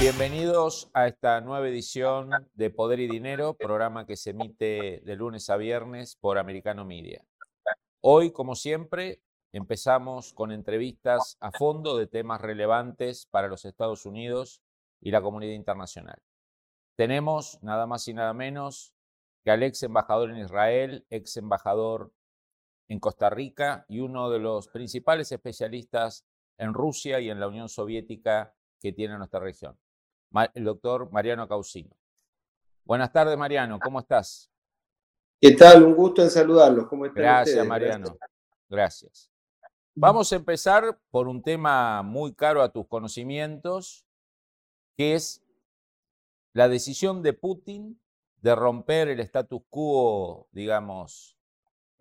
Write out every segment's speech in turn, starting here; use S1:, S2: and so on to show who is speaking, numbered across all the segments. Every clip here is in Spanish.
S1: Bienvenidos a esta nueva edición de Poder y Dinero, programa que se emite de lunes a viernes por Americano Media. Hoy, como siempre, empezamos con entrevistas a fondo de temas relevantes para los Estados Unidos y la comunidad internacional. Tenemos nada más y nada menos que al ex embajador en Israel, ex embajador en Costa Rica y uno de los principales especialistas en Rusia y en la Unión Soviética que tiene nuestra región el doctor Mariano Causino. Buenas tardes, Mariano, ¿cómo estás?
S2: ¿Qué tal? Un gusto en saludarlos. ¿Cómo están
S1: Gracias, Mariano. Gracias. Vamos a empezar por un tema muy caro a tus conocimientos, que es la decisión de Putin de romper el status quo, digamos,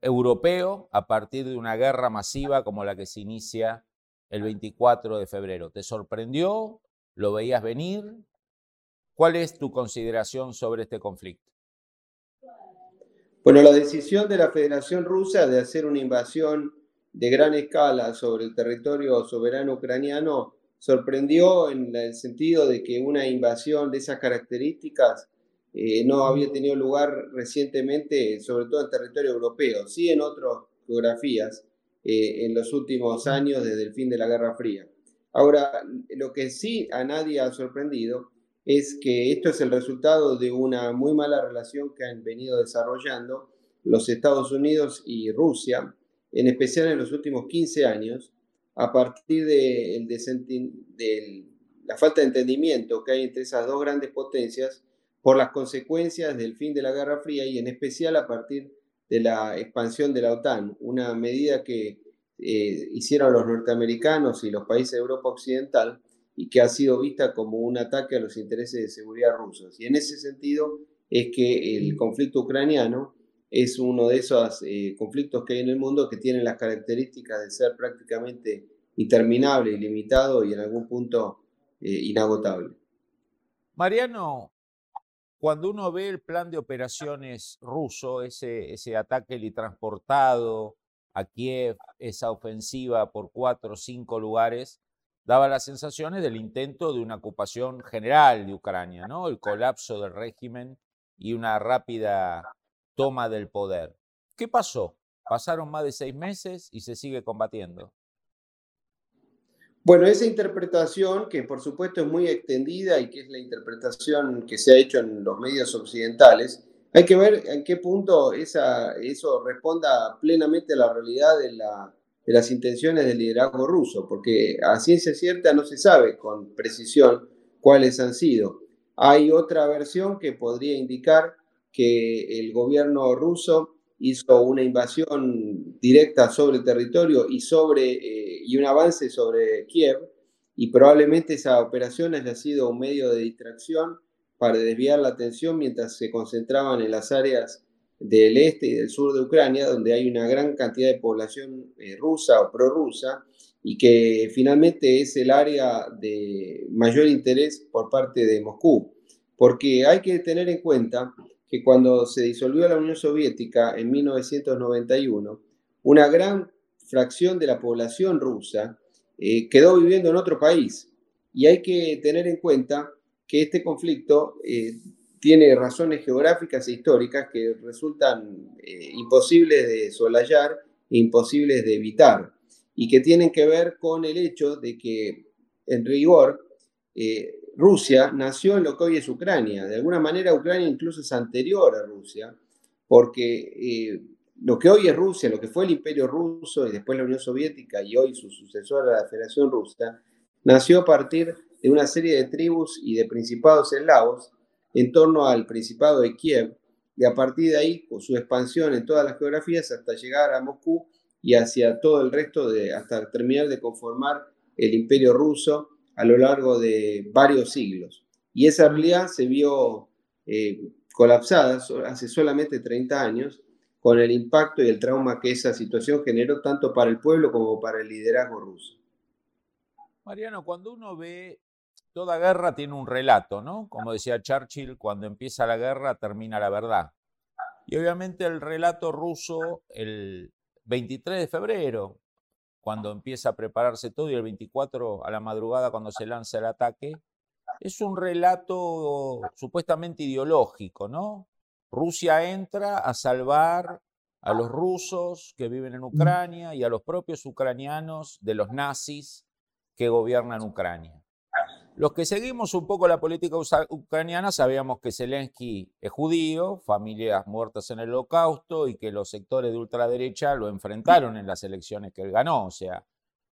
S1: europeo a partir de una guerra masiva como la que se inicia el 24 de febrero. ¿Te sorprendió? ¿Lo veías venir? ¿Cuál es tu consideración sobre este conflicto?
S2: Bueno, la decisión de la Federación Rusa de hacer una invasión de gran escala sobre el territorio soberano ucraniano sorprendió en el sentido de que una invasión de esas características eh, no había tenido lugar recientemente, sobre todo en territorio europeo, sí en otras geografías eh, en los últimos años desde el fin de la Guerra Fría. Ahora, lo que sí a nadie ha sorprendido es que esto es el resultado de una muy mala relación que han venido desarrollando los Estados Unidos y Rusia, en especial en los últimos 15 años, a partir de, la falta de entendimiento que hay entre esas dos grandes potencias por las consecuencias del fin de la Guerra Fría y en especial a partir de la expansión de la OTAN, una medida que eh, hicieron los norteamericanos y los países de Europa Occidental y que ha sido vista como un ataque a los intereses de seguridad rusos. Y en ese sentido es que el conflicto ucraniano es uno de esos eh, conflictos que hay en el mundo que tienen las características de ser prácticamente interminable, ilimitado y en algún punto eh, inagotable.
S1: Mariano, cuando uno ve el plan de operaciones ruso, ese, ataque transportado, a Kiev, esa ofensiva por cuatro o cinco lugares, daba las sensaciones del intento de una ocupación general de Ucrania, ¿no? el colapso del régimen y una rápida toma del poder. ¿Qué pasó? Pasaron más de seis meses y se sigue combatiendo.
S2: Bueno, esa interpretación, que por supuesto es muy extendida y que es la interpretación que se ha hecho en los medios occidentales, hay que ver en qué punto eso responda plenamente a la realidad de las intenciones del liderazgo ruso, porque a ciencia cierta no se sabe con precisión cuáles han sido. Hay otra versión que podría indicar que el gobierno ruso hizo una invasión directa sobre el territorio y, sobre, eh, y un avance sobre Kiev, y probablemente esa operación haya sido un medio de distracción para desviar la atención mientras se concentraban en las áreas del este y del sur de Ucrania, donde hay una gran cantidad de población eh, rusa o prorrusa, y que finalmente es el área de mayor interés por parte de Moscú. Porque hay que tener en cuenta que cuando se disolvió la Unión Soviética en 1991, una gran fracción de la población rusa eh, quedó viviendo en otro país. Y hay que tener en cuenta que este conflicto eh, tiene razones geográficas e históricas que resultan eh, imposibles de solayar e imposibles de evitar, y que tienen que ver con el hecho de que, en rigor, eh, Rusia nació en lo que hoy es Ucrania. De alguna manera, Ucrania incluso es anterior a Rusia, porque lo que hoy es Rusia, lo que fue el Imperio Ruso y después la Unión Soviética y hoy su sucesora, la Federación Rusa, nació a partir de una serie de tribus y de principados eslavos en torno al Principado de Kiev y a partir de ahí, con su expansión en todas las geografías hasta llegar a Moscú y hacia todo el resto, de, hasta terminar de conformar el imperio ruso a lo largo de varios siglos. y esa realidad se vio eh, colapsada hace solamente 30 años con el impacto y el trauma que esa situación generó tanto para el pueblo como para el liderazgo ruso.
S1: Mariano, cuando uno ve, toda guerra tiene un relato, ¿no? Como decía Churchill, cuando empieza la guerra termina la verdad. Y obviamente el relato ruso, el 23 de febrero, cuando empieza a prepararse todo, y el 24 a la madrugada cuando se lanza el ataque, es un relato supuestamente ideológico, ¿no? Rusia entra a salvar a los rusos que viven en Ucrania y a los propios ucranianos de los nazis que gobiernan Ucrania. Los que seguimos un poco la política ucraniana sabíamos que Zelensky es judío, familias muertas en el holocausto y que los sectores de ultraderecha lo enfrentaron en las elecciones que él ganó, o sea,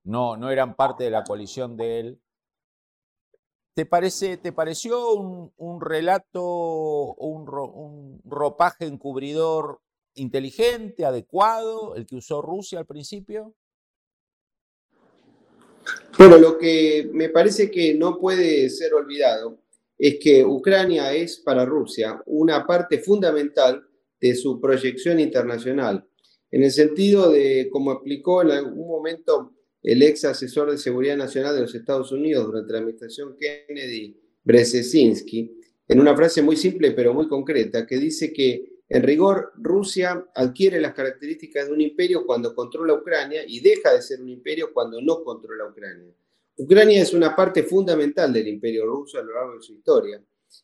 S1: no, no eran parte de la coalición de él. ¿Te, parece, te pareció un, relato, un, un ropaje encubridor inteligente, adecuado, el que usó Rusia al principio?
S2: Bueno, lo que me parece que no puede ser olvidado es que Ucrania es para Rusia una parte fundamental de su proyección internacional, en el sentido de, como explicó en algún momento el ex asesor de seguridad nacional de los Estados Unidos durante la administración Kennedy, Brzezinski, en una frase muy simple pero muy concreta, que dice que en rigor, Rusia adquiere las características de un imperio cuando controla Ucrania y deja de ser un imperio cuando no controla Ucrania. Ucrania es una parte fundamental del imperio ruso a lo largo de su historia,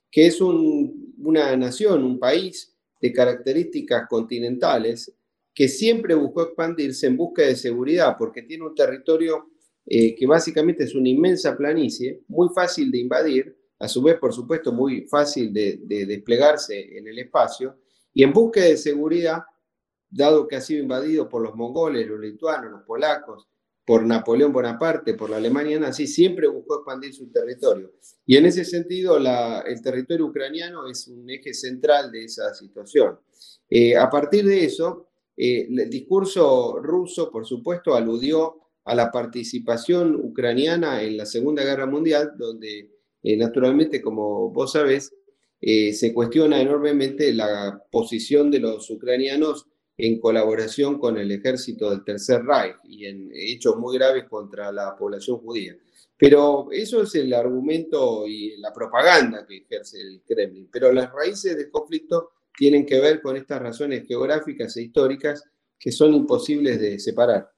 S2: que es una nación, un país de características continentales que siempre buscó expandirse en busca de seguridad porque tiene un territorio eh, que básicamente es una inmensa planicie, muy fácil de invadir, a su vez, por supuesto, muy fácil de desplegarse en el espacio y en búsqueda de seguridad, dado que ha sido invadido por los mongoles, los lituanos, los polacos, por Napoleón Bonaparte, por la Alemania nazi, siempre buscó expandir su territorio. Y en ese sentido, el territorio ucraniano es un eje central de esa situación. Eh, a partir de eso, eh, el discurso ruso, por supuesto, aludió a la participación ucraniana en la Segunda Guerra Mundial, donde, eh, naturalmente, como vos sabés, eh, se cuestiona enormemente la posición de los ucranianos en colaboración con el ejército del Tercer Reich y en hechos muy graves contra la población judía. Pero eso es el argumento y la propaganda que ejerce el Kremlin. Pero las raíces del conflicto tienen que ver con estas razones geográficas e históricas que son imposibles de separar.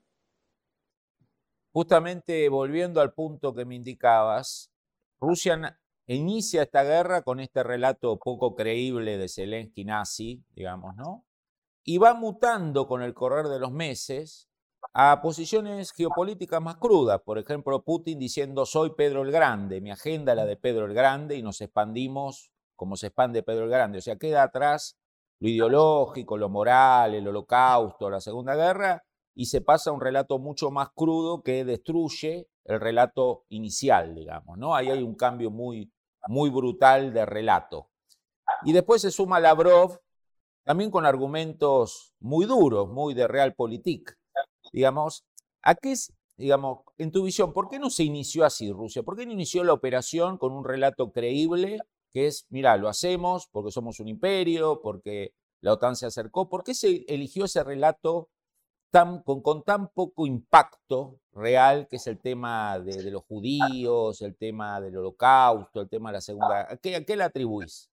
S1: Justamente volviendo al punto que me indicabas, Rusia inicia esta guerra con este relato poco creíble de Zelensky nazi, digamos, ¿no? Y va mutando con el correr de los meses a posiciones geopolíticas más crudas. Por ejemplo, Putin diciendo soy Pedro el Grande, mi agenda es la de Pedro el Grande y nos expandimos como se expande Pedro el Grande. O sea, queda atrás lo ideológico, lo moral, el holocausto, la Segunda Guerra, y se pasa a un relato mucho más crudo que destruye el relato inicial, digamos, ¿no? Ahí hay un cambio muy, muy brutal de relato. Y después se suma Lavrov, también con argumentos muy duros, muy de realpolitik. Digamos, ¿a qué digamos, en tu visión, por qué no se inició así Rusia? ¿Por qué no inició la operación con un relato creíble que es, mira, lo hacemos porque somos un imperio, porque la OTAN se acercó? ¿Por qué se eligió ese relato con, tan poco impacto real, que es el tema de, los judíos, el tema del holocausto, el tema de la segunda. ¿A qué, le atribuís?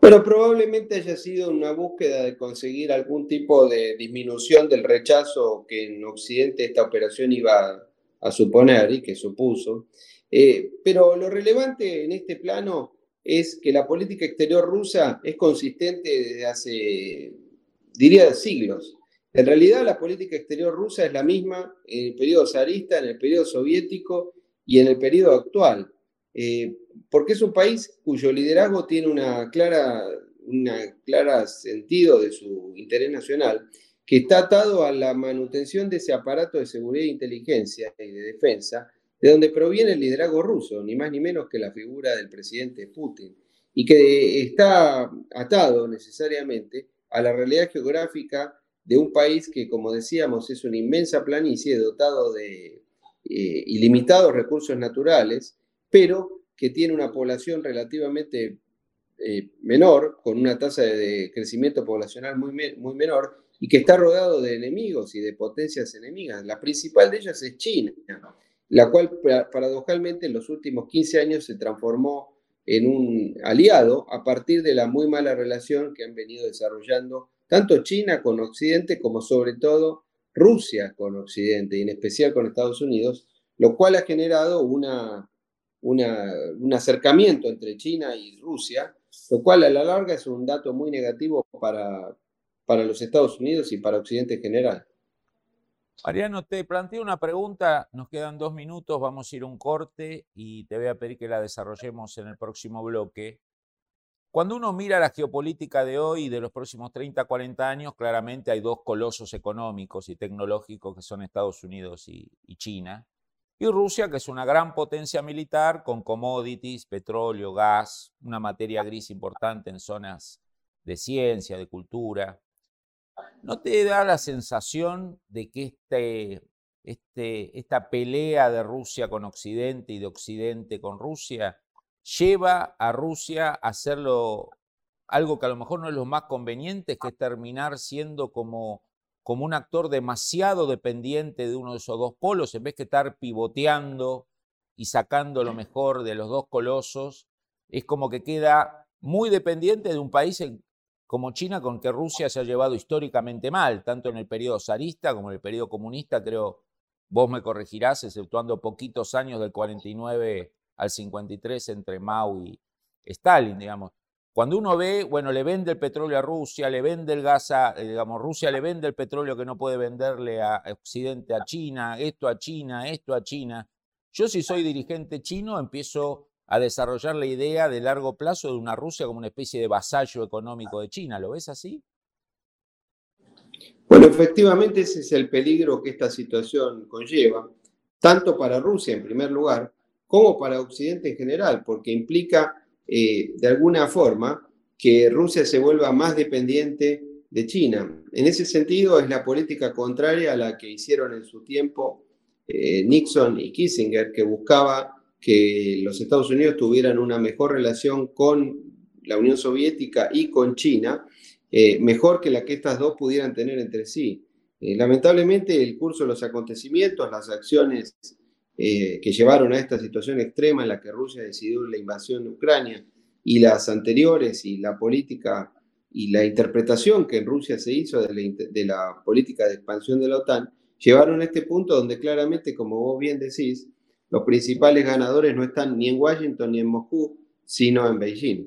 S2: Pero probablemente haya sido una búsqueda de conseguir algún tipo de disminución del rechazo que en Occidente esta operación iba a suponer y que supuso. Eh, pero lo relevante en este plano es que la política exterior rusa es consistente desde hace, diría, siglos. En realidad la política exterior rusa es la misma en el periodo zarista, en el periodo soviético y en el periodo actual, eh, porque es un país cuyo liderazgo tiene una clara, una clara sentido de su interés nacional, que está atado a la manutención de ese aparato de seguridad e inteligencia y de defensa, de donde proviene el liderazgo ruso, ni más ni menos que la figura del presidente Putin, y que está atado necesariamente a la realidad geográfica de un país que, como decíamos, es una inmensa planicie dotado de eh, ilimitados recursos naturales, pero que tiene una población relativamente eh, menor, con una tasa de crecimiento poblacional muy, muy menor, y que está rodeado de enemigos y de potencias enemigas. La principal de ellas es China, la cual paradojalmente en los últimos 15 años se transformó en un aliado a partir de la muy mala relación que han venido desarrollando tanto China con Occidente como sobre todo Rusia con Occidente y en especial con Estados Unidos, lo cual ha generado un acercamiento entre China y Rusia, lo cual a la larga es un dato muy negativo para, los Estados Unidos y para Occidente en general.
S1: Mariano, te planteo una pregunta, nos quedan dos minutos, vamos a ir un corte y te voy a pedir que la desarrollemos en el próximo bloque. Cuando uno mira la geopolítica de hoy y de los próximos 30, 40 años, claramente hay dos colosos económicos y tecnológicos que son Estados Unidos y, China, y Rusia, que es una gran potencia militar con commodities, petróleo, gas, una materia gris importante en zonas de ciencia, de cultura. ¿No te da la sensación de que este, este, esta pelea de Rusia con Occidente y de Occidente con Rusia lleva a Rusia a hacerlo algo que a lo mejor no es lo más conveniente, que es terminar siendo como, como un actor demasiado dependiente de uno de esos dos polos, en vez que estar pivoteando y sacando lo mejor de los dos colosos, es como que queda muy dependiente de un país como China con que Rusia se ha llevado históricamente mal, tanto en el periodo zarista como en el periodo comunista, creo, vos me corregirás, exceptuando poquitos años del 49 al 53 entre Mao y Stalin, digamos. Cuando uno ve, bueno, le vende el petróleo a Rusia, le vende el gas a, eh, digamos, Rusia le vende el petróleo que no puede venderle a Occidente, a China, esto a China, esto a China. Yo si soy dirigente chino empiezo a desarrollar la idea de largo plazo de una Rusia como una especie de vasallo económico de China. ¿Lo ves así?
S2: Bueno, efectivamente ese es el peligro que esta situación conlleva, tanto para Rusia en primer lugar, como para Occidente en general, porque implica eh, de alguna forma que Rusia se vuelva más dependiente de China. En ese sentido es la política contraria a la que hicieron en su tiempo eh, Nixon y Kissinger, que buscaba que los Estados Unidos tuvieran una mejor relación con la Unión Soviética y con China, eh, mejor que la que estas dos pudieran tener entre sí. lamentablemente el curso de los acontecimientos, las acciones eh, que llevaron a esta situación extrema en la que Rusia decidió la invasión de Ucrania y las anteriores y la política y la interpretación que en Rusia se hizo de la, política de expansión de la OTAN, llevaron a este punto donde claramente, como vos bien decís, los principales ganadores no están ni en Washington ni en Moscú, sino en Beijing.